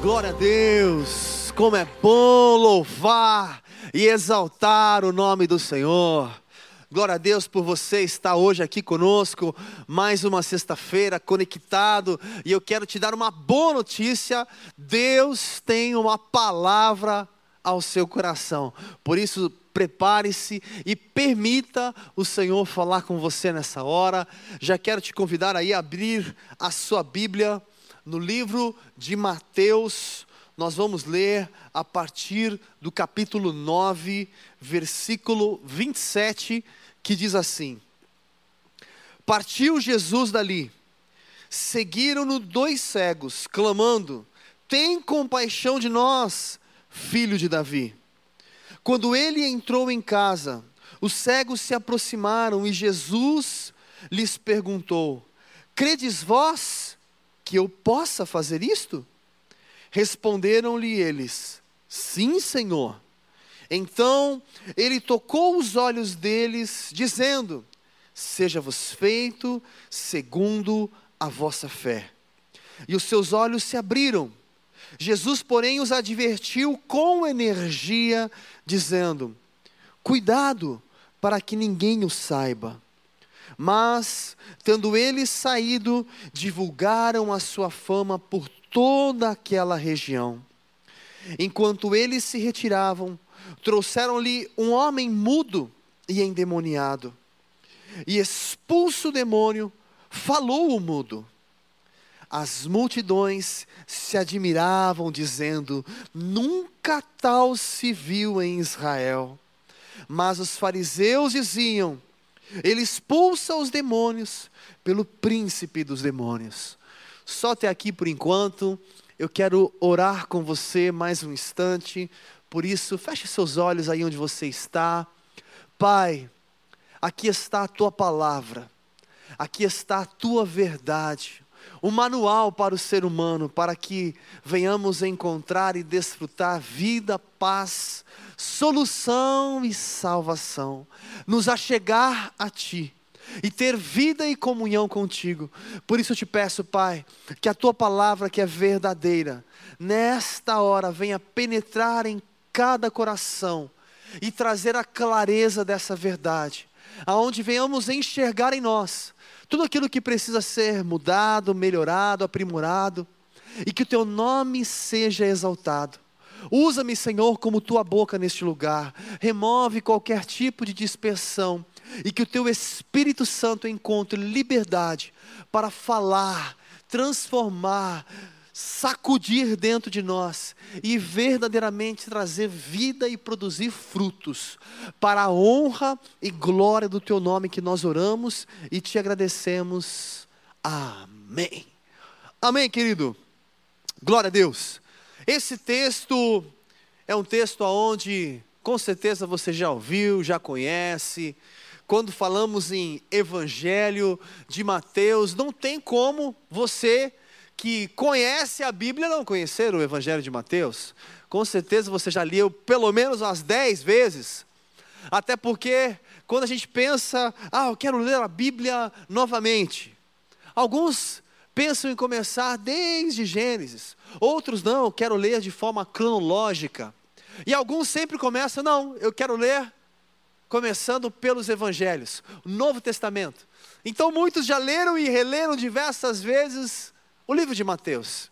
Glória a Deus, como é bom louvar e exaltar o nome do Senhor. Glória a Deus por você estar hoje aqui conosco, mais uma sexta-feira conectado, e eu quero te dar uma boa notícia: Deus tem uma palavra ao seu coração. Por isso, prepare-se e permita o Senhor falar com você nessa hora. Já quero te convidar aí a abrir a sua Bíblia no livro de Mateus, nós vamos ler a partir do capítulo 9, versículo 27, que diz assim: Partiu Jesus dali, seguiram-no dois cegos, clamando: Tem compaixão de nós, filho de Davi. Quando ele entrou em casa, os cegos se aproximaram e Jesus lhes perguntou: Credes vós que eu possa fazer isto? Responderam-lhe eles: Sim, Senhor. Então ele tocou os olhos deles, dizendo: Seja-vos feito segundo a vossa fé. E os seus olhos se abriram. Jesus, porém, os advertiu com energia, dizendo: Cuidado para que ninguém o saiba. Mas, tendo eles saído, divulgaram a sua fama por toda aquela região. Enquanto eles se retiravam, trouxeram-lhe um homem mudo e endemoniado. E expulso o demônio, falou o mudo. As multidões se admiravam, dizendo: Nunca tal se viu em Israel. Mas os fariseus diziam: ele expulsa os demônios pelo príncipe dos demônios. Só até aqui por enquanto. Eu quero orar com você mais um instante. Por isso, feche seus olhos aí onde você está. Pai, aqui está a tua palavra. Aqui está a tua verdade o manual para o ser humano, para que venhamos encontrar e desfrutar vida, paz, solução e salvação, nos achegar a Ti e ter vida e comunhão contigo. Por isso eu te peço, Pai, que a tua palavra que é verdadeira, nesta hora venha penetrar em cada coração e trazer a clareza dessa verdade, aonde venhamos enxergar em nós tudo aquilo que precisa ser mudado, melhorado, aprimorado, e que o teu nome seja exaltado. Usa-me, Senhor, como tua boca neste lugar. Remove qualquer tipo de dispersão e que o teu Espírito Santo encontre liberdade para falar, transformar, sacudir dentro de nós e verdadeiramente trazer vida e produzir frutos para a honra e glória do teu nome que nós oramos e te agradecemos. Amém. Amém, querido. Glória a Deus. Esse texto é um texto aonde com certeza você já ouviu, já conhece. Quando falamos em Evangelho de Mateus, não tem como você que conhece a Bíblia não conhecer o Evangelho de Mateus? Com certeza você já leu pelo menos umas dez vezes. Até porque, quando a gente pensa, ah, eu quero ler a Bíblia novamente. Alguns pensam em começar desde Gênesis, outros não, eu quero ler de forma cronológica. E alguns sempre começam, não, eu quero ler começando pelos Evangelhos, o Novo Testamento. Então muitos já leram e releram diversas vezes o livro de Mateus.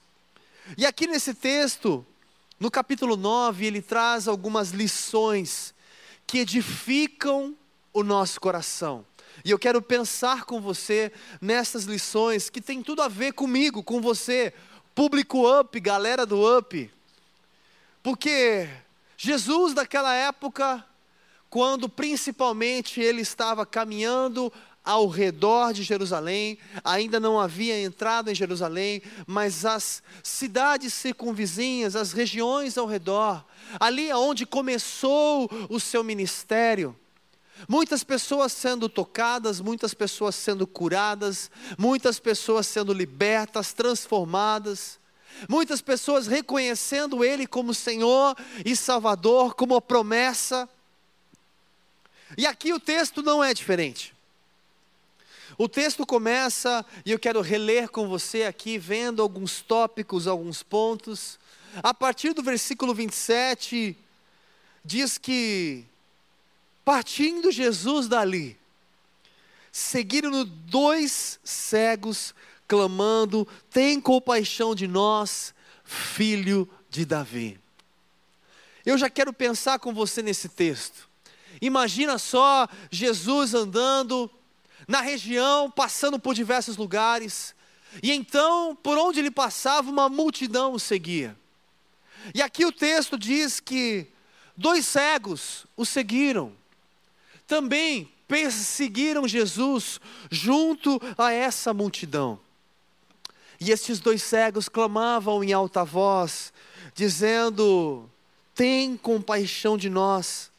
E aqui nesse texto, no capítulo 9, ele traz algumas lições que edificam o nosso coração. E eu quero pensar com você nessas lições que tem tudo a ver comigo, com você, público up, galera do up. Porque Jesus daquela época, quando principalmente ele estava caminhando ao redor de Jerusalém, ainda não havia entrado em Jerusalém, mas as cidades circunvizinhas, as regiões ao redor, ali onde começou o seu ministério. Muitas pessoas sendo tocadas, muitas pessoas sendo curadas, muitas pessoas sendo libertas, transformadas, muitas pessoas reconhecendo Ele como Senhor e Salvador, como promessa. E aqui o texto não é diferente. O texto começa, e eu quero reler com você aqui, vendo alguns tópicos, alguns pontos. A partir do versículo 27, diz que, partindo Jesus dali, seguiram-no dois cegos, clamando: Tem compaixão de nós, filho de Davi. Eu já quero pensar com você nesse texto. Imagina só Jesus andando na região, passando por diversos lugares, e então, por onde ele passava, uma multidão o seguia. E aqui o texto diz que dois cegos o seguiram. Também perseguiram Jesus junto a essa multidão. E estes dois cegos clamavam em alta voz, dizendo: Tem compaixão de nós,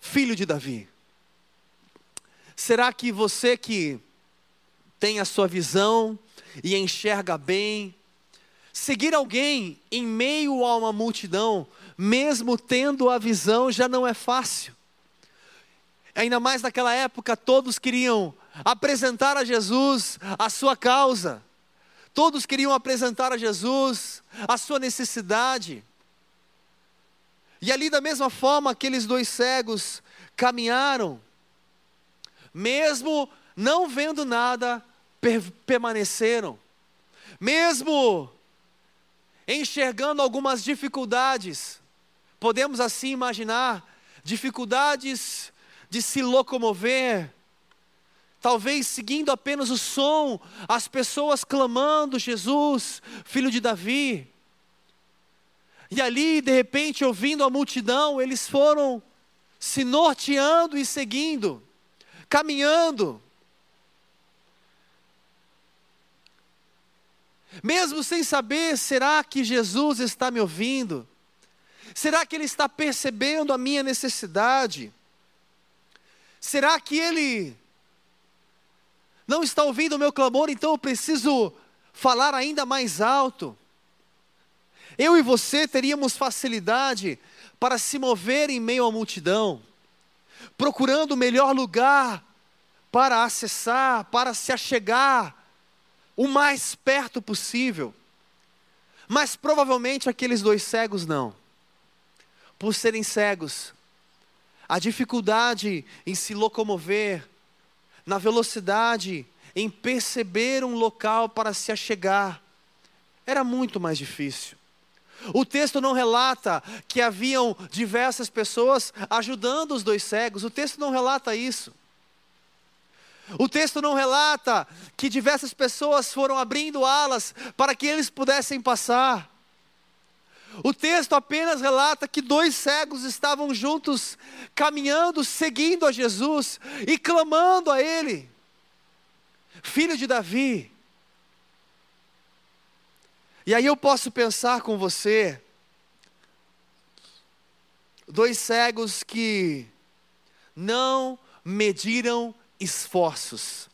filho de Davi. Será que você que tem a sua visão e enxerga bem, seguir alguém em meio a uma multidão, mesmo tendo a visão, já não é fácil. Ainda mais naquela época, todos queriam apresentar a Jesus a sua causa, todos queriam apresentar a Jesus a sua necessidade. E ali, da mesma forma, aqueles dois cegos caminharam, mesmo não vendo nada, per permaneceram, mesmo enxergando algumas dificuldades, podemos assim imaginar dificuldades de se locomover, talvez seguindo apenas o som, as pessoas clamando: Jesus, filho de Davi. E ali, de repente, ouvindo a multidão, eles foram se norteando e seguindo caminhando. Mesmo sem saber, será que Jesus está me ouvindo? Será que Ele está percebendo a minha necessidade? Será que Ele não está ouvindo o meu clamor, então eu preciso falar ainda mais alto? Eu e você teríamos facilidade para se mover em meio à multidão procurando o melhor lugar para acessar, para se achegar o mais perto possível. Mas provavelmente aqueles dois cegos não. Por serem cegos, a dificuldade em se locomover, na velocidade, em perceber um local para se achegar, era muito mais difícil. O texto não relata que haviam diversas pessoas ajudando os dois cegos, o texto não relata isso. O texto não relata que diversas pessoas foram abrindo alas para que eles pudessem passar. O texto apenas relata que dois cegos estavam juntos, caminhando, seguindo a Jesus e clamando a Ele: Filho de Davi, e aí eu posso pensar com você, dois cegos que não mediram esforços,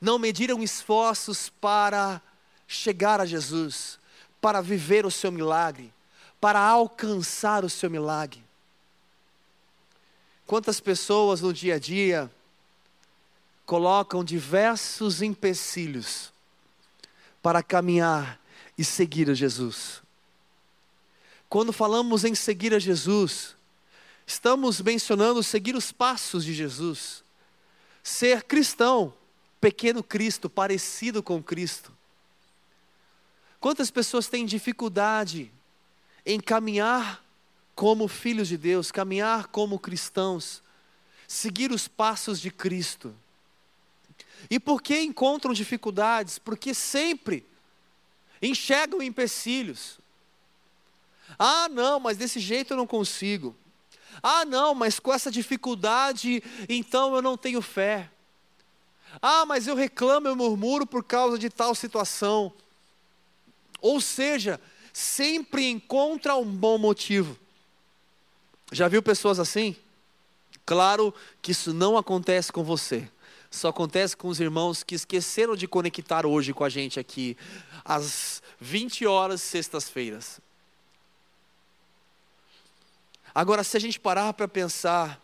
não mediram esforços para chegar a Jesus, para viver o seu milagre, para alcançar o seu milagre. Quantas pessoas no dia a dia colocam diversos empecilhos para caminhar e seguir a Jesus. Quando falamos em seguir a Jesus, estamos mencionando seguir os passos de Jesus, ser cristão, pequeno Cristo, parecido com Cristo. Quantas pessoas têm dificuldade em caminhar como filhos de Deus, caminhar como cristãos, seguir os passos de Cristo? E por que encontram dificuldades? Porque sempre enxergam empecilhos. Ah, não, mas desse jeito eu não consigo. Ah, não, mas com essa dificuldade, então eu não tenho fé. Ah, mas eu reclamo, eu murmuro por causa de tal situação. Ou seja, sempre encontra um bom motivo. Já viu pessoas assim? Claro que isso não acontece com você. Só acontece com os irmãos que esqueceram de conectar hoje com a gente aqui às 20 horas, sextas-feiras. Agora, se a gente parar para pensar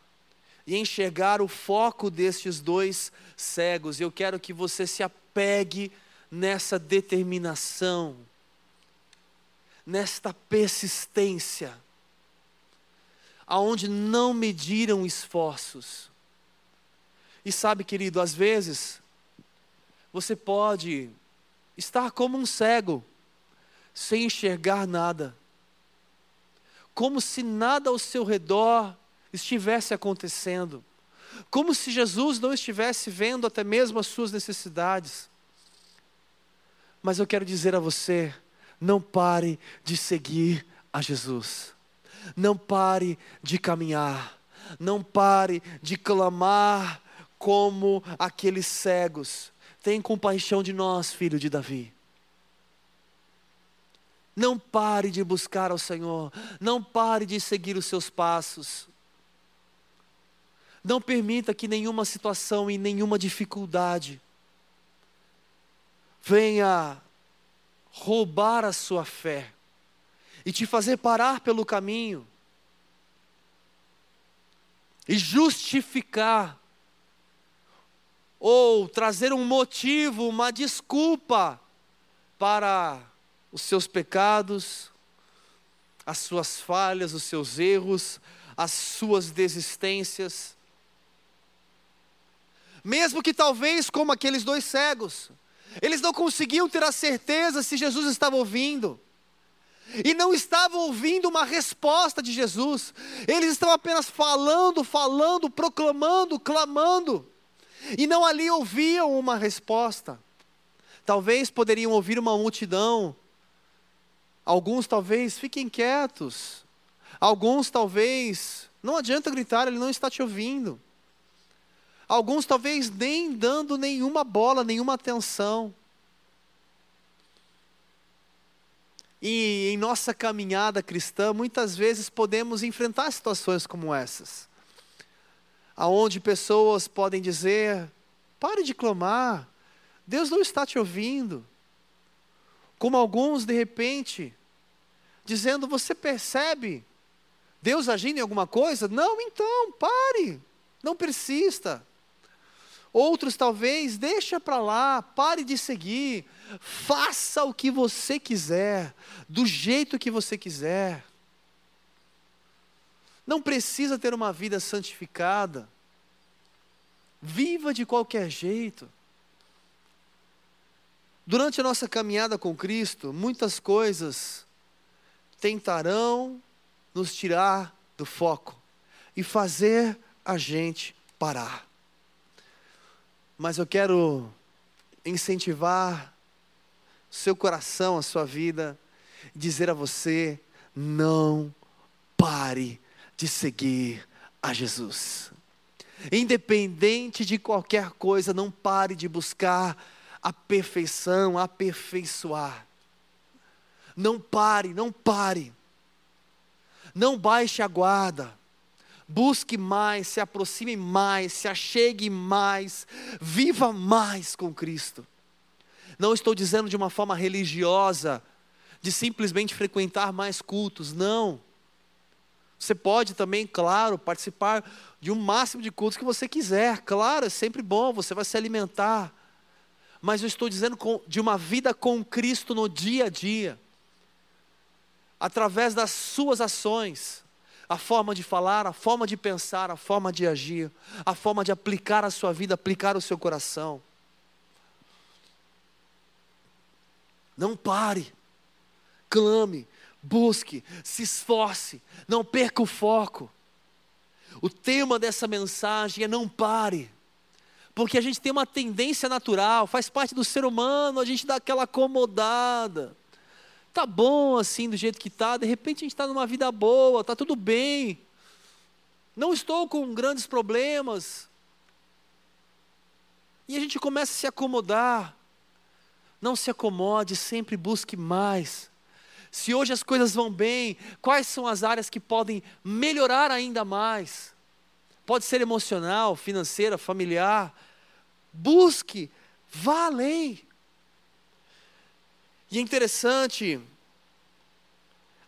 e enxergar o foco destes dois cegos. Eu quero que você se apegue nessa determinação, nesta persistência, aonde não mediram esforços. E sabe, querido, às vezes você pode estar como um cego, sem enxergar nada, como se nada ao seu redor estivesse acontecendo, como se Jesus não estivesse vendo até mesmo as suas necessidades. Mas eu quero dizer a você: não pare de seguir a Jesus, não pare de caminhar, não pare de clamar como aqueles cegos. Tem compaixão de nós, filho de Davi. Não pare de buscar ao Senhor, não pare de seguir os seus passos. Não permita que nenhuma situação e nenhuma dificuldade venha roubar a sua fé e te fazer parar pelo caminho e justificar ou trazer um motivo, uma desculpa para os seus pecados, as suas falhas, os seus erros, as suas desistências. Mesmo que talvez como aqueles dois cegos, eles não conseguiam ter a certeza se Jesus estava ouvindo. E não estavam ouvindo uma resposta de Jesus. Eles estavam apenas falando, falando, proclamando, clamando. E não ali ouviam uma resposta. Talvez poderiam ouvir uma multidão. Alguns talvez fiquem quietos. Alguns talvez, não adianta gritar, ele não está te ouvindo. Alguns talvez nem dando nenhuma bola, nenhuma atenção. E em nossa caminhada cristã, muitas vezes podemos enfrentar situações como essas, aonde pessoas podem dizer: pare de clamar, Deus não está te ouvindo. Como alguns, de repente, dizendo: você percebe Deus agindo em alguma coisa? Não, então, pare, não persista. Outros talvez, deixa para lá, pare de seguir, faça o que você quiser, do jeito que você quiser. Não precisa ter uma vida santificada. Viva de qualquer jeito. Durante a nossa caminhada com Cristo, muitas coisas tentarão nos tirar do foco e fazer a gente parar. Mas eu quero incentivar seu coração, a sua vida, dizer a você: não pare de seguir a Jesus. Independente de qualquer coisa, não pare de buscar a perfeição, aperfeiçoar. Não pare, não pare. Não baixe a guarda busque mais, se aproxime mais, se achegue mais, viva mais com Cristo. Não estou dizendo de uma forma religiosa, de simplesmente frequentar mais cultos, não. Você pode também, claro, participar de um máximo de cultos que você quiser, claro, é sempre bom, você vai se alimentar. Mas eu estou dizendo de uma vida com Cristo no dia a dia, através das suas ações a forma de falar, a forma de pensar, a forma de agir, a forma de aplicar a sua vida, aplicar o seu coração. Não pare, clame, busque, se esforce, não perca o foco. O tema dessa mensagem é não pare, porque a gente tem uma tendência natural, faz parte do ser humano, a gente dá aquela acomodada tá bom assim do jeito que tá, de repente a gente está numa vida boa, tá tudo bem. Não estou com grandes problemas. E a gente começa a se acomodar. Não se acomode, sempre busque mais. Se hoje as coisas vão bem, quais são as áreas que podem melhorar ainda mais? Pode ser emocional, financeira, familiar. Busque, vá além. E é interessante,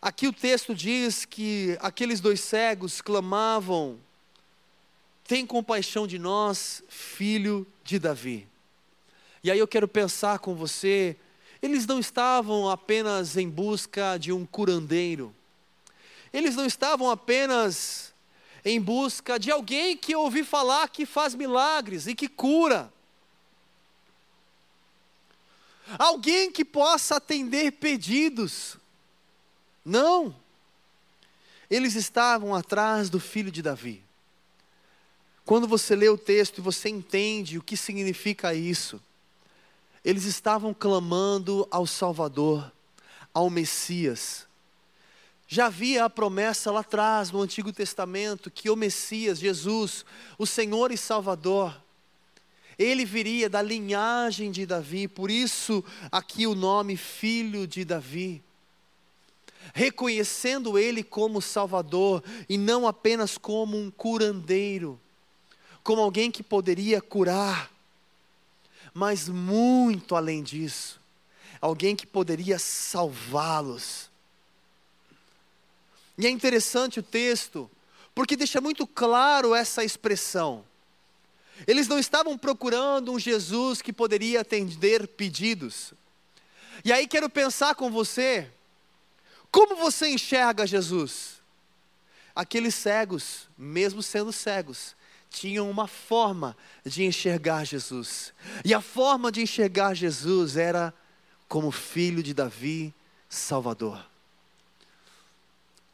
aqui o texto diz que aqueles dois cegos clamavam, tem compaixão de nós, filho de Davi. E aí eu quero pensar com você, eles não estavam apenas em busca de um curandeiro, eles não estavam apenas em busca de alguém que ouvi falar que faz milagres e que cura. Alguém que possa atender pedidos. Não. Eles estavam atrás do filho de Davi. Quando você lê o texto e você entende o que significa isso, eles estavam clamando ao Salvador, ao Messias. Já havia a promessa lá atrás, no Antigo Testamento, que o Messias, Jesus, o Senhor e Salvador, ele viria da linhagem de Davi, por isso aqui o nome Filho de Davi. Reconhecendo ele como Salvador e não apenas como um curandeiro, como alguém que poderia curar, mas muito além disso, alguém que poderia salvá-los e é interessante o texto, porque deixa muito claro essa expressão. Eles não estavam procurando um Jesus que poderia atender pedidos. E aí quero pensar com você, como você enxerga Jesus? Aqueles cegos, mesmo sendo cegos, tinham uma forma de enxergar Jesus. E a forma de enxergar Jesus era como filho de Davi, Salvador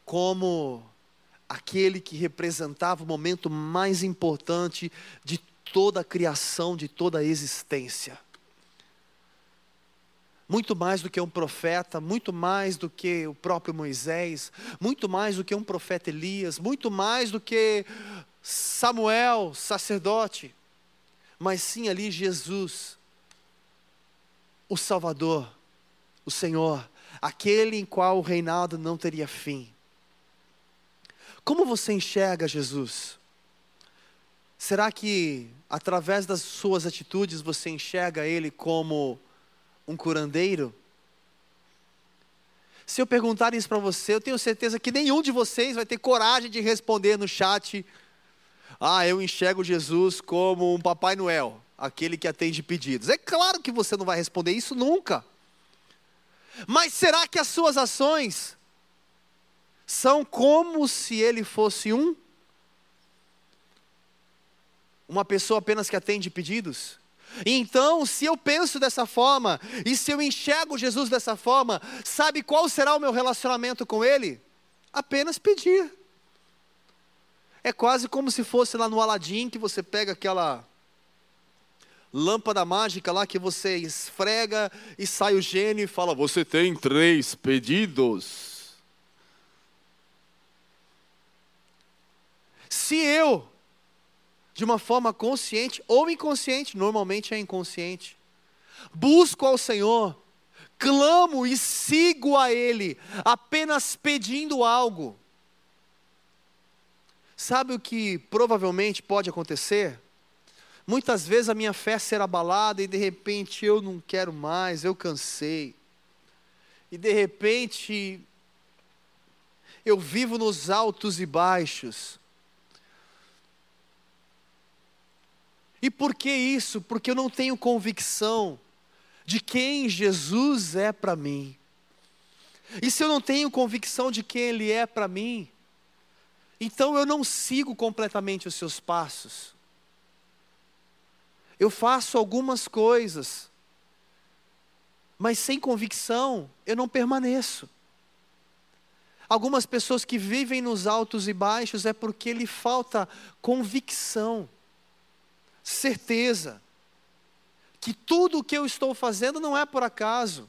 como aquele que representava o momento mais importante de toda a criação, de toda a existência. Muito mais do que um profeta, muito mais do que o próprio Moisés, muito mais do que um profeta Elias, muito mais do que Samuel, sacerdote, mas sim ali Jesus, o Salvador, o Senhor, aquele em qual o reinado não teria fim. Como você enxerga Jesus? Será que através das suas atitudes você enxerga Ele como um curandeiro? Se eu perguntar isso para você, eu tenho certeza que nenhum de vocês vai ter coragem de responder no chat: Ah, eu enxergo Jesus como um Papai Noel, aquele que atende pedidos. É claro que você não vai responder isso nunca. Mas será que as suas ações são como se ele fosse um uma pessoa apenas que atende pedidos. Então, se eu penso dessa forma, e se eu enxergo Jesus dessa forma, sabe qual será o meu relacionamento com Ele? Apenas pedir. É quase como se fosse lá no Aladim que você pega aquela lâmpada mágica lá que você esfrega e sai o gênio e fala: Você tem três pedidos. Se eu, de uma forma consciente ou inconsciente, normalmente é inconsciente, busco ao Senhor, clamo e sigo a Ele, apenas pedindo algo, sabe o que provavelmente pode acontecer? Muitas vezes a minha fé será abalada e de repente eu não quero mais, eu cansei. E de repente eu vivo nos altos e baixos. E por que isso? Porque eu não tenho convicção de quem Jesus é para mim. E se eu não tenho convicção de quem Ele é para mim, então eu não sigo completamente os seus passos. Eu faço algumas coisas, mas sem convicção eu não permaneço. Algumas pessoas que vivem nos altos e baixos é porque lhe falta convicção certeza que tudo o que eu estou fazendo não é por acaso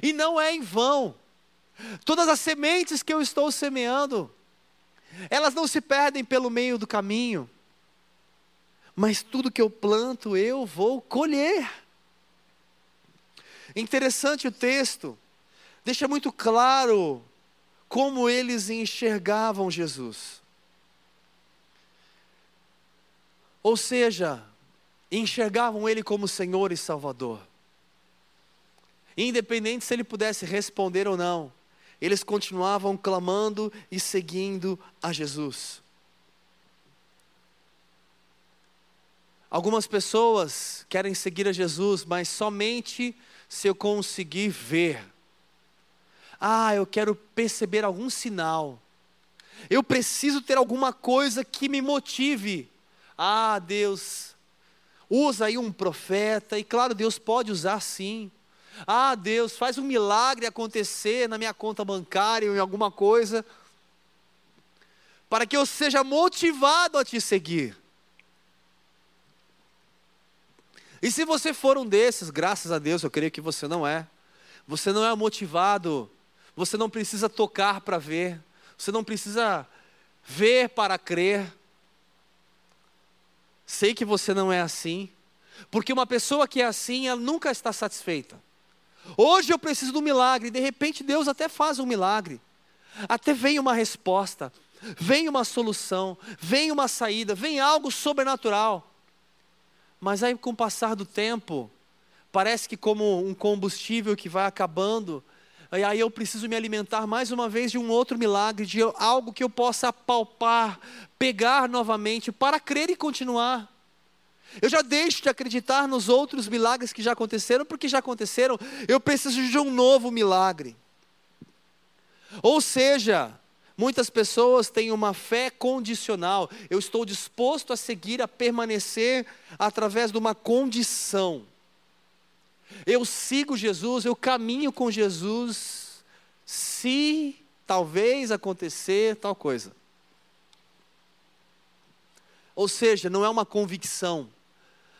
e não é em vão. Todas as sementes que eu estou semeando, elas não se perdem pelo meio do caminho, mas tudo que eu planto eu vou colher. Interessante o texto, deixa muito claro como eles enxergavam Jesus. Ou seja, enxergavam Ele como Senhor e Salvador. Independente se ele pudesse responder ou não, eles continuavam clamando e seguindo a Jesus. Algumas pessoas querem seguir a Jesus, mas somente se eu conseguir ver. Ah, eu quero perceber algum sinal. Eu preciso ter alguma coisa que me motive. Ah, Deus, usa aí um profeta, e claro, Deus pode usar sim. Ah, Deus, faz um milagre acontecer na minha conta bancária ou em alguma coisa, para que eu seja motivado a te seguir. E se você for um desses, graças a Deus, eu creio que você não é. Você não é motivado, você não precisa tocar para ver, você não precisa ver para crer. Sei que você não é assim, porque uma pessoa que é assim, ela nunca está satisfeita. Hoje eu preciso de um milagre, de repente Deus até faz um milagre, até vem uma resposta, vem uma solução, vem uma saída, vem algo sobrenatural. Mas aí, com o passar do tempo, parece que como um combustível que vai acabando, e aí eu preciso me alimentar mais uma vez de um outro milagre, de algo que eu possa palpar, pegar novamente, para crer e continuar. Eu já deixo de acreditar nos outros milagres que já aconteceram, porque já aconteceram, eu preciso de um novo milagre. Ou seja, Muitas pessoas têm uma fé condicional. Eu estou disposto a seguir, a permanecer através de uma condição. Eu sigo Jesus, eu caminho com Jesus, se talvez acontecer tal coisa. Ou seja, não é uma convicção,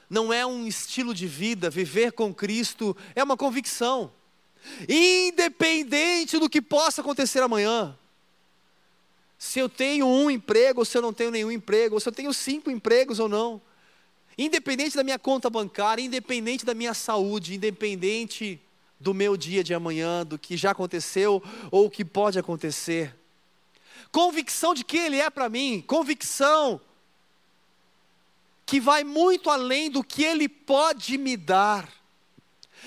não é um estilo de vida, viver com Cristo é uma convicção, independente do que possa acontecer amanhã se eu tenho um emprego ou se eu não tenho nenhum emprego, ou se eu tenho cinco empregos ou não. Independente da minha conta bancária, independente da minha saúde, independente do meu dia de amanhã, do que já aconteceu ou o que pode acontecer. Convicção de quem Ele é para mim, convicção que vai muito além do que Ele pode me dar.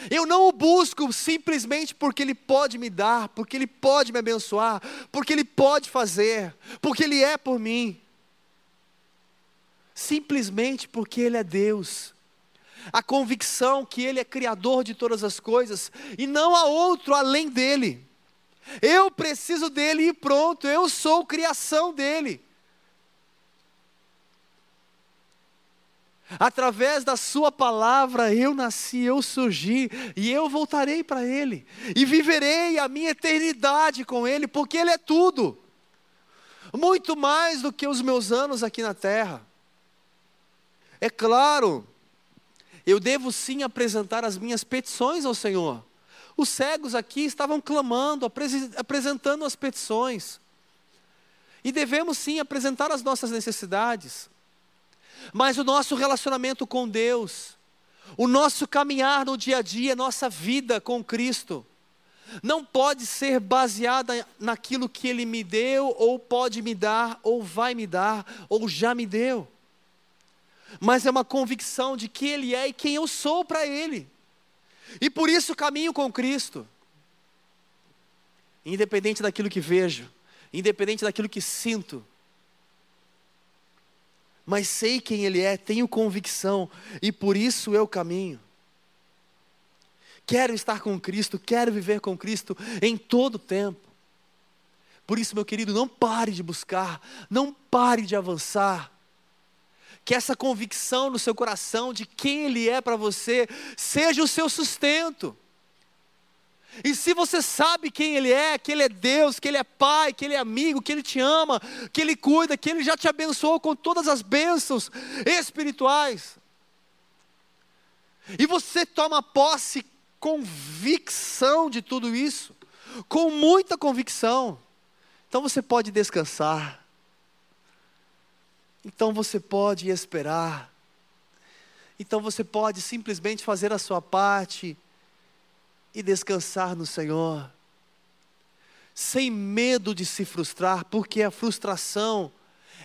Eu não o busco simplesmente porque Ele pode me dar, porque Ele pode me abençoar, porque Ele pode fazer, porque Ele é por mim. Simplesmente porque Ele é Deus. A convicção que Ele é Criador de todas as coisas e não há outro além dEle. Eu preciso dEle e pronto, eu sou criação dEle. Através da Sua palavra eu nasci, eu surgi e eu voltarei para Ele e viverei a minha eternidade com Ele, porque Ele é tudo, muito mais do que os meus anos aqui na terra. É claro, eu devo sim apresentar as minhas petições ao Senhor. Os cegos aqui estavam clamando, apresentando as petições. E devemos sim apresentar as nossas necessidades. Mas o nosso relacionamento com Deus, o nosso caminhar no dia a dia, nossa vida com Cristo, não pode ser baseada naquilo que Ele me deu, ou pode me dar, ou vai me dar, ou já me deu. Mas é uma convicção de que Ele é e quem eu sou para Ele. E por isso caminho com Cristo. Independente daquilo que vejo, independente daquilo que sinto, mas sei quem Ele é, tenho convicção e por isso eu caminho. Quero estar com Cristo, quero viver com Cristo em todo o tempo. Por isso, meu querido, não pare de buscar, não pare de avançar. Que essa convicção no seu coração de quem Ele é para você seja o seu sustento. E se você sabe quem Ele é, que Ele é Deus, que Ele é Pai, que Ele é amigo, que Ele te ama, que Ele cuida, que Ele já te abençoou com todas as bênçãos espirituais, e você toma posse convicção de tudo isso, com muita convicção, então você pode descansar, então você pode esperar, então você pode simplesmente fazer a sua parte e descansar no Senhor, sem medo de se frustrar, porque a frustração,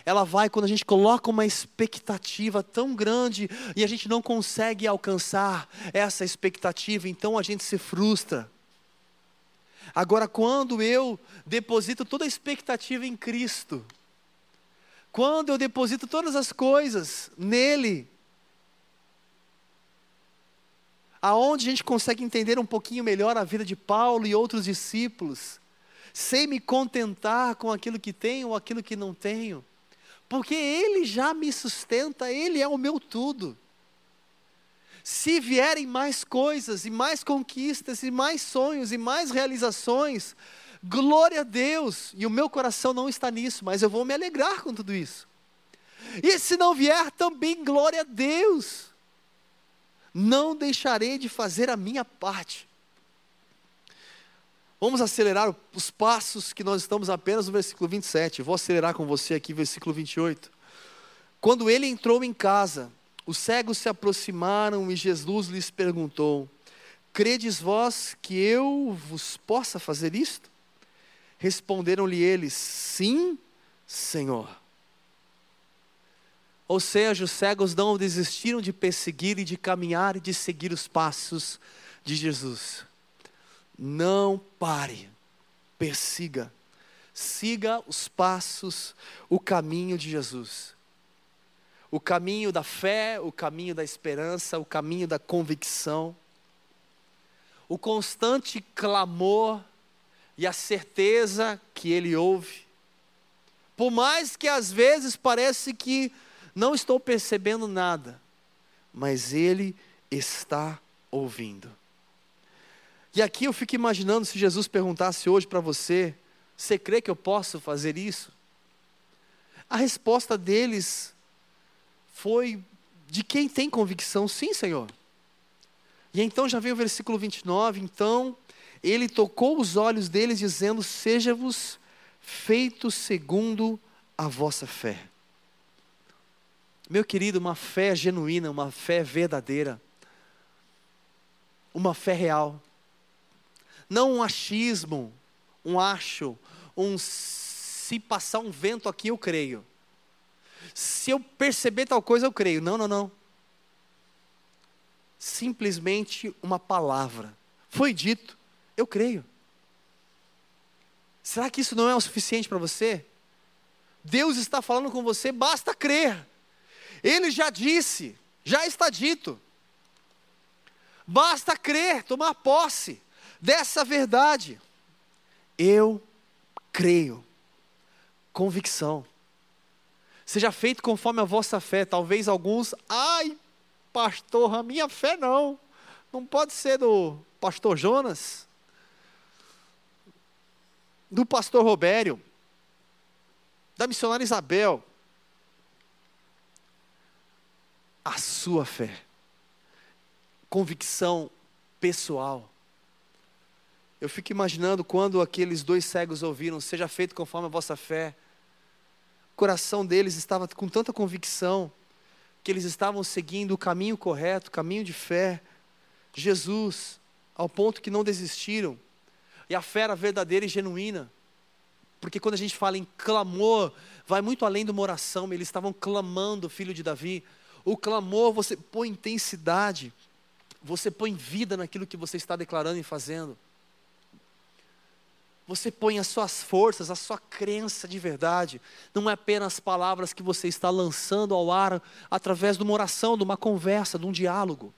ela vai quando a gente coloca uma expectativa tão grande e a gente não consegue alcançar essa expectativa, então a gente se frustra. Agora, quando eu deposito toda a expectativa em Cristo, quando eu deposito todas as coisas nele, aonde a gente consegue entender um pouquinho melhor a vida de Paulo e outros discípulos, sem me contentar com aquilo que tenho ou aquilo que não tenho, porque Ele já me sustenta, Ele é o meu tudo. Se vierem mais coisas, e mais conquistas, e mais sonhos, e mais realizações, glória a Deus, e o meu coração não está nisso, mas eu vou me alegrar com tudo isso. E se não vier, também glória a Deus. Não deixarei de fazer a minha parte. Vamos acelerar os passos que nós estamos apenas no versículo 27. Vou acelerar com você aqui, versículo 28. Quando ele entrou em casa, os cegos se aproximaram e Jesus lhes perguntou: Credes vós que eu vos possa fazer isto? Responderam-lhe eles: Sim, Senhor. Ou seja, os cegos não desistiram de perseguir e de caminhar e de seguir os passos de Jesus. Não pare, persiga, siga os passos, o caminho de Jesus. O caminho da fé, o caminho da esperança, o caminho da convicção, o constante clamor e a certeza que Ele ouve. Por mais que às vezes parece que não estou percebendo nada, mas Ele está ouvindo. E aqui eu fico imaginando se Jesus perguntasse hoje para você: você crê que eu posso fazer isso? A resposta deles foi de quem tem convicção, sim, Senhor. E então já vem o versículo 29, então ele tocou os olhos deles, dizendo: Seja-vos feito segundo a vossa fé. Meu querido, uma fé genuína, uma fé verdadeira, uma fé real, não um achismo, um acho, um se passar um vento aqui eu creio. Se eu perceber tal coisa eu creio. Não, não, não. Simplesmente uma palavra. Foi dito eu creio. Será que isso não é o suficiente para você? Deus está falando com você, basta crer. Ele já disse, já está dito. Basta crer, tomar posse dessa verdade. Eu creio. Convicção. Seja feito conforme a vossa fé. Talvez alguns, ai, pastor, a minha fé não. Não pode ser do pastor Jonas do pastor Robério, da missionária Isabel, a sua fé, convicção pessoal. Eu fico imaginando quando aqueles dois cegos ouviram: Seja feito conforme a vossa fé. O coração deles estava com tanta convicção que eles estavam seguindo o caminho correto, o caminho de fé, Jesus, ao ponto que não desistiram. E a fé era verdadeira e genuína. Porque quando a gente fala em clamor, vai muito além de uma oração, eles estavam clamando, filho de Davi. O clamor, você põe intensidade, você põe vida naquilo que você está declarando e fazendo. Você põe as suas forças, a sua crença de verdade. Não é apenas palavras que você está lançando ao ar através de uma oração, de uma conversa, de um diálogo.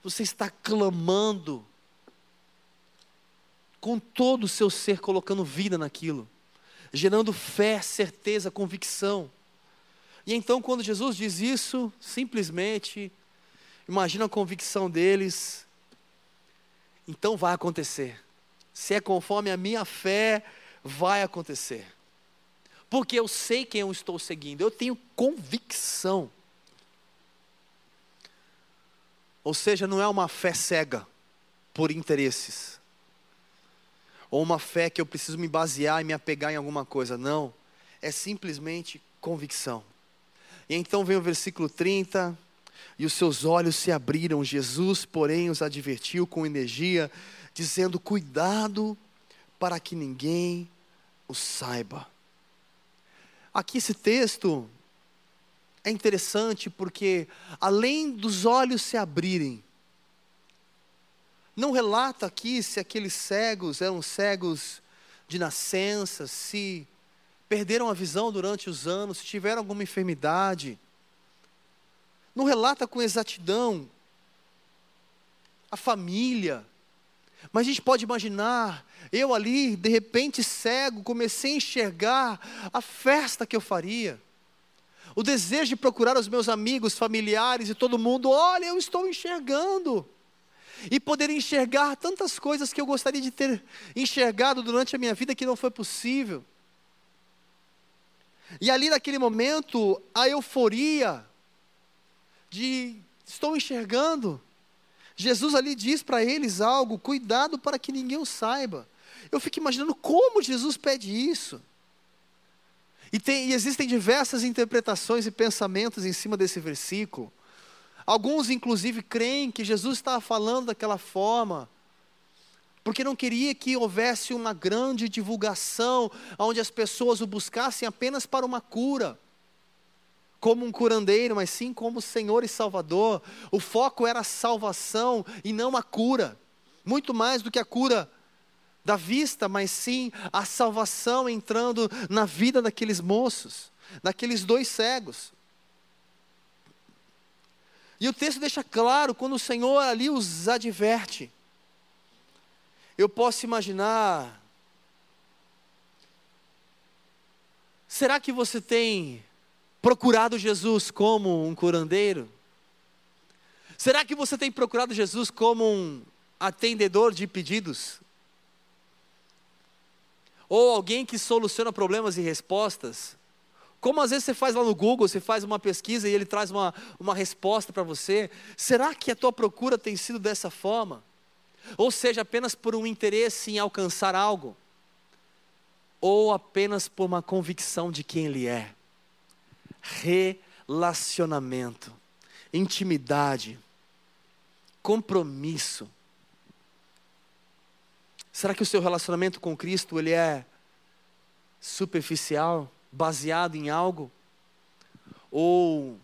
Você está clamando com todo o seu ser colocando vida naquilo, gerando fé, certeza, convicção. E então, quando Jesus diz isso, simplesmente, imagina a convicção deles, então vai acontecer. Se é conforme a minha fé, vai acontecer. Porque eu sei quem eu estou seguindo, eu tenho convicção. Ou seja, não é uma fé cega por interesses ou uma fé que eu preciso me basear e me apegar em alguma coisa. Não. É simplesmente convicção. E então vem o versículo 30. E os seus olhos se abriram. Jesus, porém, os advertiu com energia, dizendo: Cuidado para que ninguém o saiba. Aqui esse texto é interessante porque, além dos olhos se abrirem, não relata aqui se aqueles cegos eram cegos de nascença, se perderam a visão durante os anos, se tiveram alguma enfermidade. Não relata com exatidão a família. Mas a gente pode imaginar, eu ali, de repente cego, comecei a enxergar a festa que eu faria. O desejo de procurar os meus amigos, familiares e todo mundo, olha, eu estou enxergando. E poder enxergar tantas coisas que eu gostaria de ter enxergado durante a minha vida que não foi possível. E ali naquele momento, a euforia de estou enxergando. Jesus ali diz para eles algo, cuidado para que ninguém o saiba. Eu fico imaginando como Jesus pede isso. E, tem, e existem diversas interpretações e pensamentos em cima desse versículo. Alguns, inclusive, creem que Jesus estava falando daquela forma, porque não queria que houvesse uma grande divulgação, onde as pessoas o buscassem apenas para uma cura, como um curandeiro, mas sim como Senhor e Salvador. O foco era a salvação e não a cura, muito mais do que a cura da vista, mas sim a salvação entrando na vida daqueles moços, daqueles dois cegos. E o texto deixa claro, quando o Senhor ali os adverte, eu posso imaginar. Será que você tem procurado Jesus como um curandeiro? Será que você tem procurado Jesus como um atendedor de pedidos? Ou alguém que soluciona problemas e respostas? Como às vezes você faz lá no Google, você faz uma pesquisa e ele traz uma, uma resposta para você. Será que a tua procura tem sido dessa forma? Ou seja, apenas por um interesse em alcançar algo? Ou apenas por uma convicção de quem ele é? Relacionamento, intimidade, compromisso. Será que o seu relacionamento com Cristo ele é superficial? Baseado em algo? Ou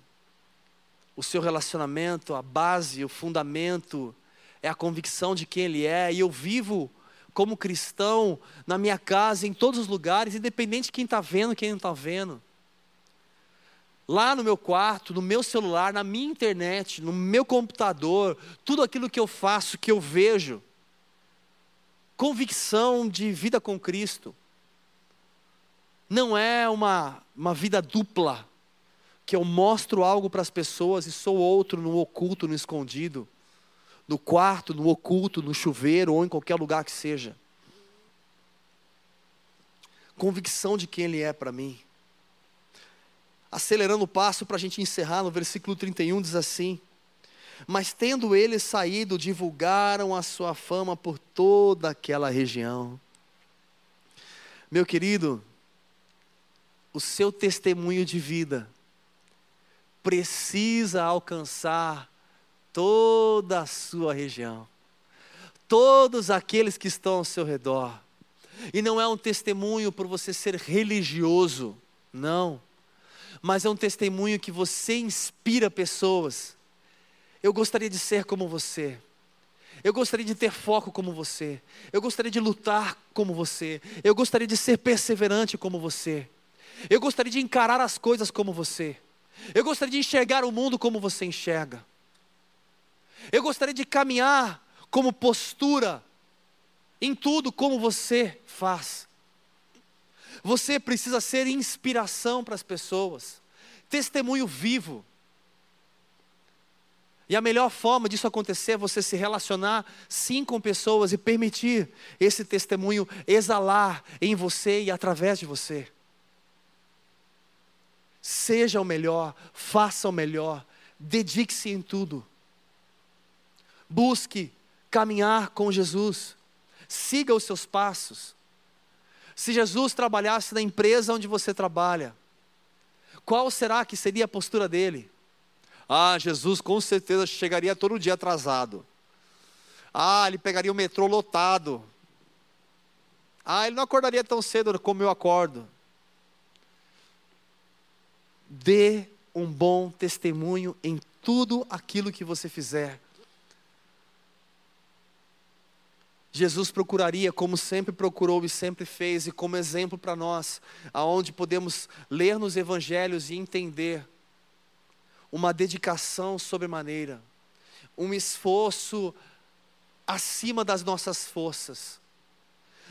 o seu relacionamento, a base, o fundamento é a convicção de quem Ele é, e eu vivo como cristão na minha casa, em todos os lugares, independente de quem está vendo, quem não está vendo. Lá no meu quarto, no meu celular, na minha internet, no meu computador, tudo aquilo que eu faço, que eu vejo, convicção de vida com Cristo não é uma, uma vida dupla, que eu mostro algo para as pessoas e sou outro no oculto, no escondido, no quarto, no oculto, no chuveiro ou em qualquer lugar que seja. Convicção de quem Ele é para mim. Acelerando o passo para a gente encerrar, no versículo 31 diz assim: Mas tendo eles saído, divulgaram a sua fama por toda aquela região. Meu querido, o seu testemunho de vida precisa alcançar toda a sua região, todos aqueles que estão ao seu redor. E não é um testemunho por você ser religioso, não, mas é um testemunho que você inspira pessoas. Eu gostaria de ser como você. Eu gostaria de ter foco como você. Eu gostaria de lutar como você. Eu gostaria de ser perseverante como você. Eu gostaria de encarar as coisas como você. Eu gostaria de enxergar o mundo como você enxerga. Eu gostaria de caminhar como postura em tudo como você faz. Você precisa ser inspiração para as pessoas, testemunho vivo. E a melhor forma disso acontecer é você se relacionar sim com pessoas e permitir esse testemunho exalar em você e através de você. Seja o melhor, faça o melhor, dedique-se em tudo. Busque caminhar com Jesus, siga os seus passos. Se Jesus trabalhasse na empresa onde você trabalha, qual será que seria a postura dele? Ah, Jesus com certeza chegaria todo dia atrasado. Ah, ele pegaria o metrô lotado. Ah, ele não acordaria tão cedo como eu acordo dê um bom testemunho em tudo aquilo que você fizer. Jesus procuraria, como sempre procurou e sempre fez, e como exemplo para nós, aonde podemos ler nos evangelhos e entender uma dedicação sobremaneira, um esforço acima das nossas forças.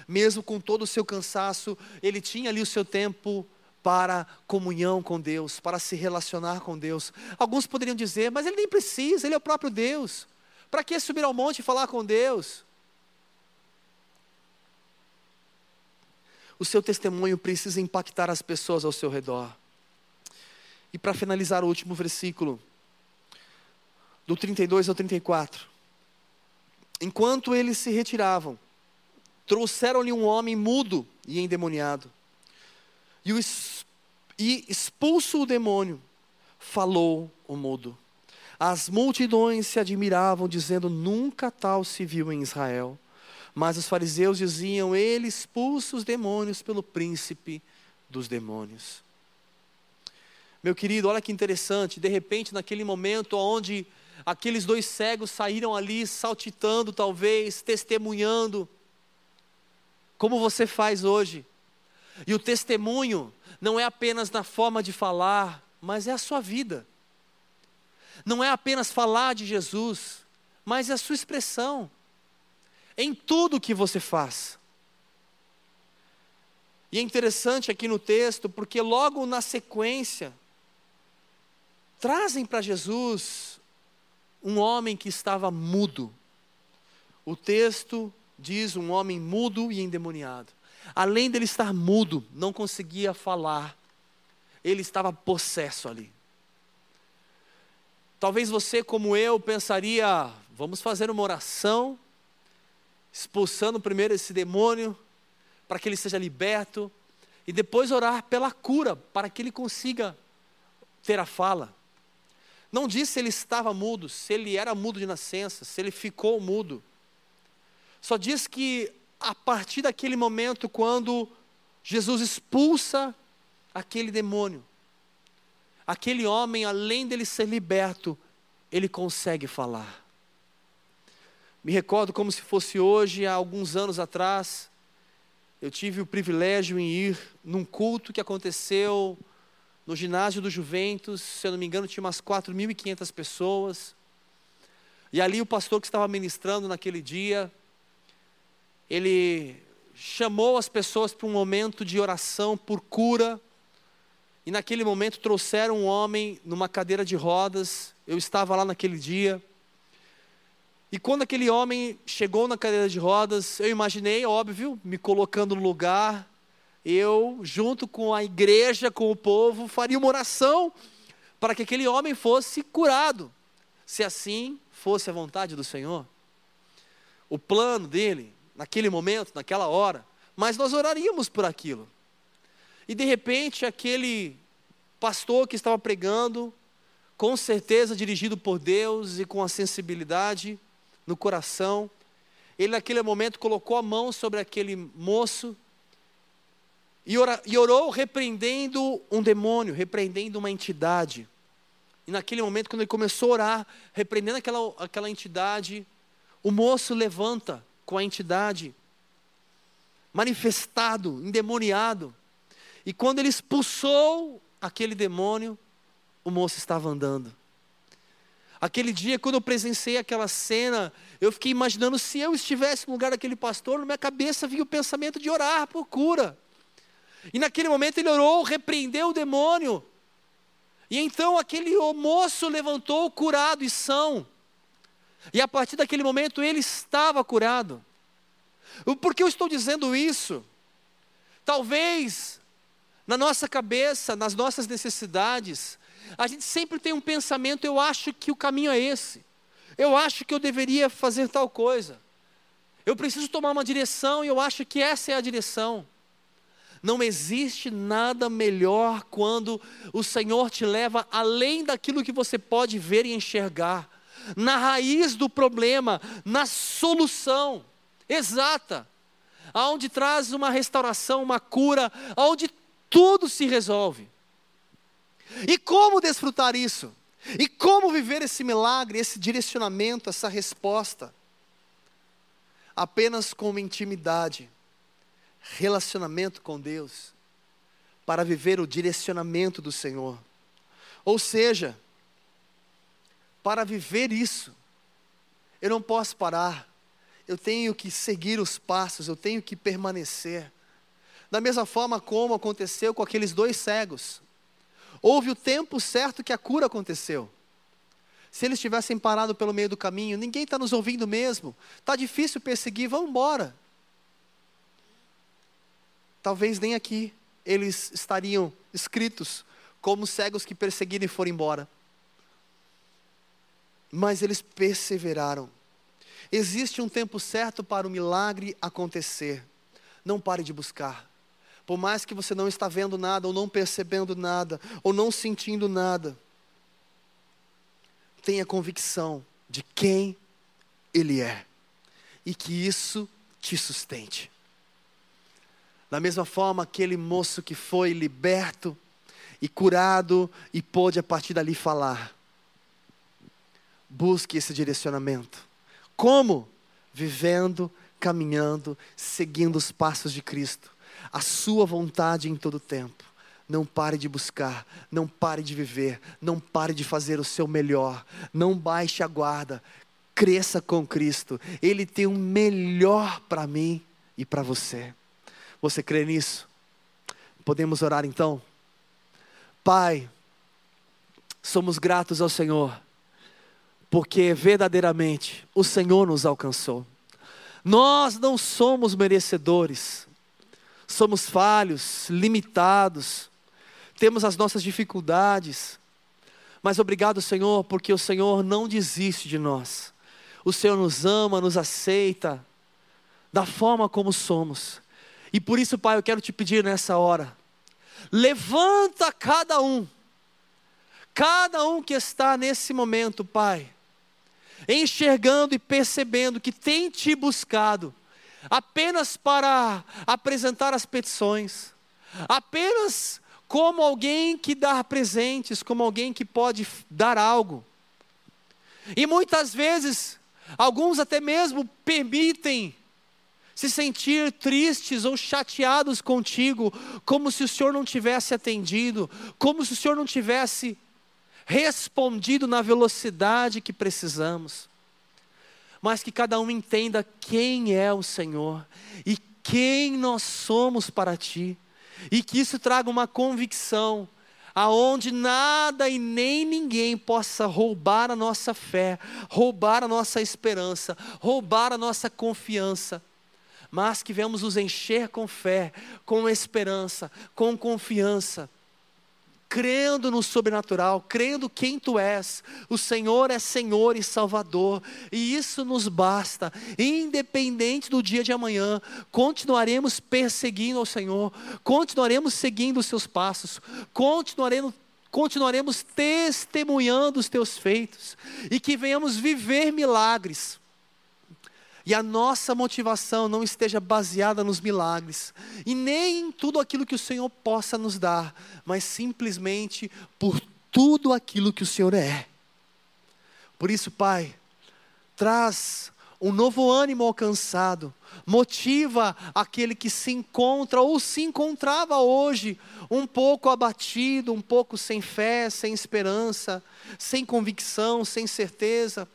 Mesmo com todo o seu cansaço, ele tinha ali o seu tempo para comunhão com Deus, para se relacionar com Deus. Alguns poderiam dizer, mas ele nem precisa, ele é o próprio Deus. Para que subir ao monte e falar com Deus? O seu testemunho precisa impactar as pessoas ao seu redor. E para finalizar o último versículo, do 32 ao 34. Enquanto eles se retiravam, trouxeram-lhe um homem mudo e endemoniado. E, o, e expulso o demônio, falou o mudo. As multidões se admiravam, dizendo: Nunca tal se viu em Israel. Mas os fariseus diziam: Ele expulsa os demônios pelo príncipe dos demônios. Meu querido, olha que interessante, de repente, naquele momento onde aqueles dois cegos saíram ali saltitando, talvez, testemunhando, como você faz hoje. E o testemunho não é apenas na forma de falar, mas é a sua vida. Não é apenas falar de Jesus, mas é a sua expressão. Em tudo que você faz. E é interessante aqui no texto, porque logo na sequência, trazem para Jesus um homem que estava mudo. O texto diz um homem mudo e endemoniado. Além dele estar mudo, não conseguia falar, ele estava possesso ali. Talvez você, como eu, pensaria: vamos fazer uma oração, expulsando primeiro esse demônio, para que ele seja liberto, e depois orar pela cura, para que ele consiga ter a fala. Não diz se ele estava mudo, se ele era mudo de nascença, se ele ficou mudo. Só diz que a partir daquele momento, quando Jesus expulsa aquele demônio, aquele homem, além dele ser liberto, ele consegue falar. Me recordo como se fosse hoje, há alguns anos atrás, eu tive o privilégio em ir num culto que aconteceu no ginásio do Juventus, se eu não me engano, tinha umas 4.500 pessoas. E ali o pastor que estava ministrando naquele dia, ele chamou as pessoas para um momento de oração por cura. E naquele momento trouxeram um homem numa cadeira de rodas. Eu estava lá naquele dia. E quando aquele homem chegou na cadeira de rodas, eu imaginei, óbvio, me colocando no lugar, eu, junto com a igreja, com o povo, faria uma oração para que aquele homem fosse curado, se assim fosse a vontade do Senhor. O plano dele, naquele momento, naquela hora, mas nós oraríamos por aquilo. E de repente, aquele pastor que estava pregando, com certeza dirigido por Deus e com a sensibilidade no coração, ele naquele momento colocou a mão sobre aquele moço e, ora, e orou repreendendo um demônio, repreendendo uma entidade. E naquele momento, quando ele começou a orar, repreendendo aquela, aquela entidade, o moço levanta com a entidade, manifestado, endemoniado. E quando ele expulsou aquele demônio, o moço estava andando. Aquele dia, quando eu presenciei aquela cena, eu fiquei imaginando se eu estivesse no lugar daquele pastor, na minha cabeça vinha o pensamento de orar por cura. E naquele momento ele orou, repreendeu o demônio. E então aquele moço levantou curado e são. E a partir daquele momento ele estava curado. Por que eu estou dizendo isso? Talvez na nossa cabeça, nas nossas necessidades, a gente sempre tem um pensamento: eu acho que o caminho é esse, eu acho que eu deveria fazer tal coisa, eu preciso tomar uma direção e eu acho que essa é a direção. Não existe nada melhor quando o Senhor te leva além daquilo que você pode ver e enxergar, na raiz do problema, na solução exata, aonde traz uma restauração, uma cura, aonde tudo se resolve. E como desfrutar isso? E como viver esse milagre, esse direcionamento, essa resposta? Apenas com uma intimidade relacionamento com Deus, para viver o direcionamento do Senhor. Ou seja, para viver isso, eu não posso parar, eu tenho que seguir os passos, eu tenho que permanecer. Da mesma forma como aconteceu com aqueles dois cegos. Houve o tempo certo que a cura aconteceu. Se eles tivessem parado pelo meio do caminho, ninguém está nos ouvindo mesmo, está difícil perseguir, vamos embora. Talvez nem aqui eles estariam escritos como cegos que perseguiram e foram embora. Mas eles perseveraram. Existe um tempo certo para o milagre acontecer. Não pare de buscar. Por mais que você não está vendo nada, ou não percebendo nada, ou não sentindo nada, tenha convicção de quem Ele é e que isso te sustente. Da mesma forma, aquele moço que foi liberto e curado e pôde a partir dali falar. Busque esse direcionamento. Como? Vivendo, caminhando, seguindo os passos de Cristo. A sua vontade em todo o tempo. Não pare de buscar, não pare de viver, não pare de fazer o seu melhor, não baixe a guarda, cresça com Cristo, Ele tem o melhor para mim e para você. Você crê nisso? Podemos orar então? Pai, somos gratos ao Senhor, porque verdadeiramente o Senhor nos alcançou. Nós não somos merecedores, somos falhos, limitados, temos as nossas dificuldades, mas obrigado, Senhor, porque o Senhor não desiste de nós. O Senhor nos ama, nos aceita, da forma como somos. E por isso, Pai, eu quero te pedir nessa hora: levanta cada um, cada um que está nesse momento, Pai, enxergando e percebendo que tem te buscado, apenas para apresentar as petições, apenas como alguém que dá presentes, como alguém que pode dar algo. E muitas vezes, alguns até mesmo permitem se sentir tristes ou chateados contigo, como se o Senhor não tivesse atendido, como se o Senhor não tivesse respondido na velocidade que precisamos. Mas que cada um entenda quem é o Senhor e quem nós somos para ti e que isso traga uma convicção aonde nada e nem ninguém possa roubar a nossa fé, roubar a nossa esperança, roubar a nossa confiança, mas que venhamos nos encher com fé, com esperança, com confiança crendo no sobrenatural, crendo quem tu és. O Senhor é Senhor e Salvador, e isso nos basta. Independente do dia de amanhã, continuaremos perseguindo ao Senhor, continuaremos seguindo os seus passos, continuaremos continuaremos testemunhando os teus feitos e que venhamos viver milagres e a nossa motivação não esteja baseada nos milagres, e nem em tudo aquilo que o Senhor possa nos dar, mas simplesmente por tudo aquilo que o Senhor é. Por isso, Pai, traz um novo ânimo alcançado, motiva aquele que se encontra ou se encontrava hoje um pouco abatido, um pouco sem fé, sem esperança, sem convicção, sem certeza,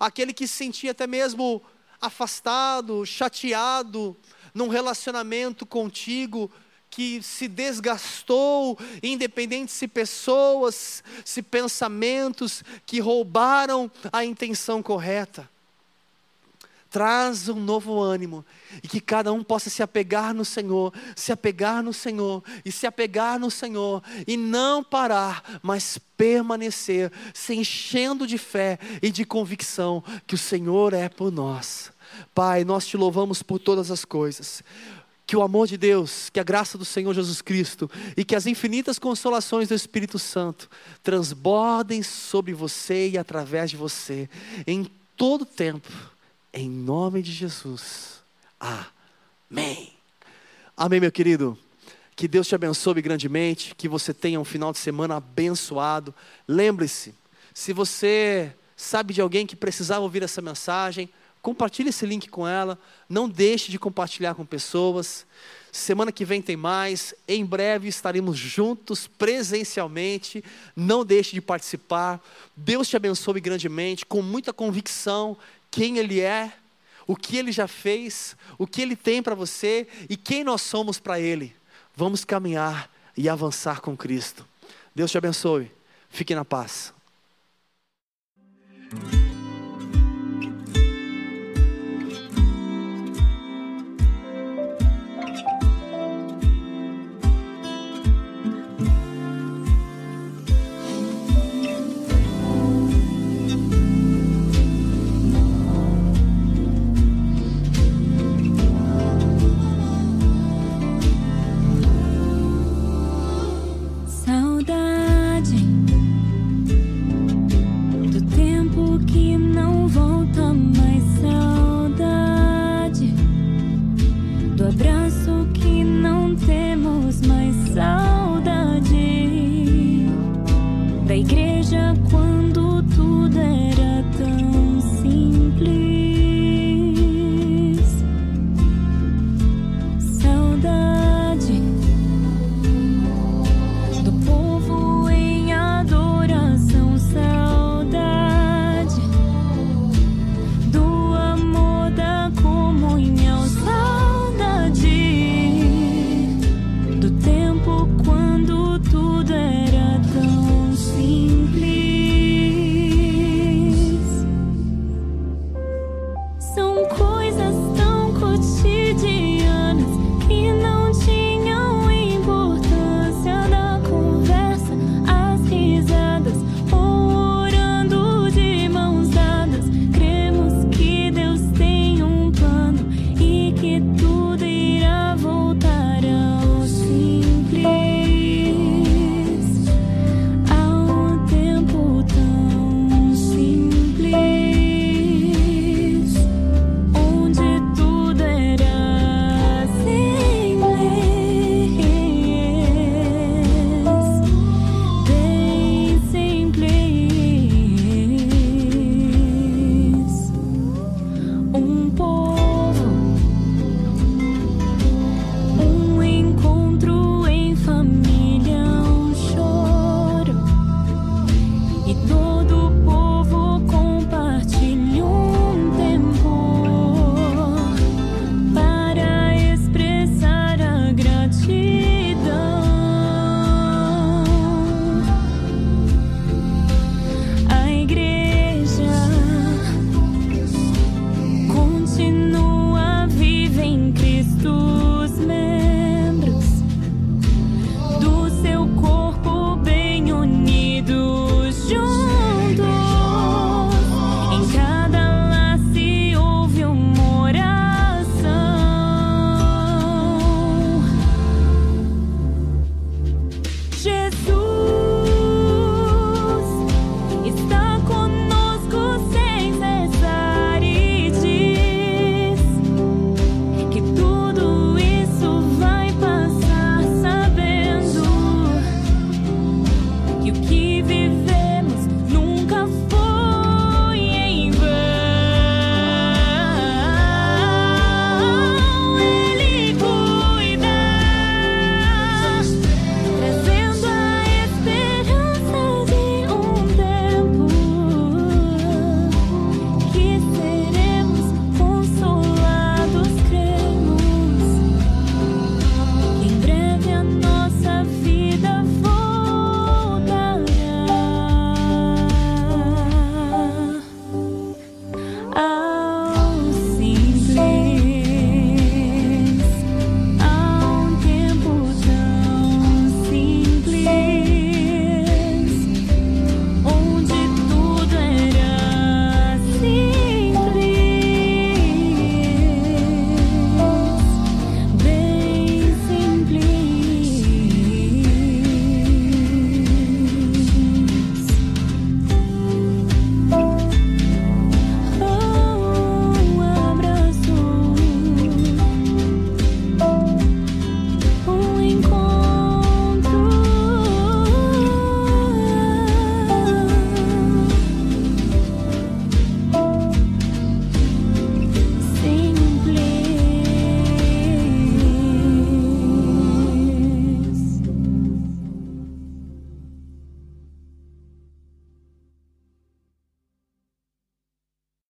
aquele que se sentia até mesmo afastado, chateado num relacionamento contigo que se desgastou, independente se pessoas, se pensamentos que roubaram a intenção correta. Traz um novo ânimo e que cada um possa se apegar no Senhor, se apegar no Senhor e se apegar no Senhor e não parar, mas permanecer, se enchendo de fé e de convicção que o Senhor é por nós. Pai, nós te louvamos por todas as coisas. Que o amor de Deus, que a graça do Senhor Jesus Cristo e que as infinitas consolações do Espírito Santo transbordem sobre você e através de você em todo tempo em nome de Jesus. Amém. Amém, meu querido. Que Deus te abençoe grandemente, que você tenha um final de semana abençoado. Lembre-se, se você sabe de alguém que precisava ouvir essa mensagem, compartilhe esse link com ela. Não deixe de compartilhar com pessoas. Semana que vem tem mais. Em breve estaremos juntos presencialmente. Não deixe de participar. Deus te abençoe grandemente, com muita convicção quem Ele é, o que Ele já fez, o que Ele tem para você e quem nós somos para Ele. Vamos caminhar e avançar com Cristo. Deus te abençoe. Fique na paz.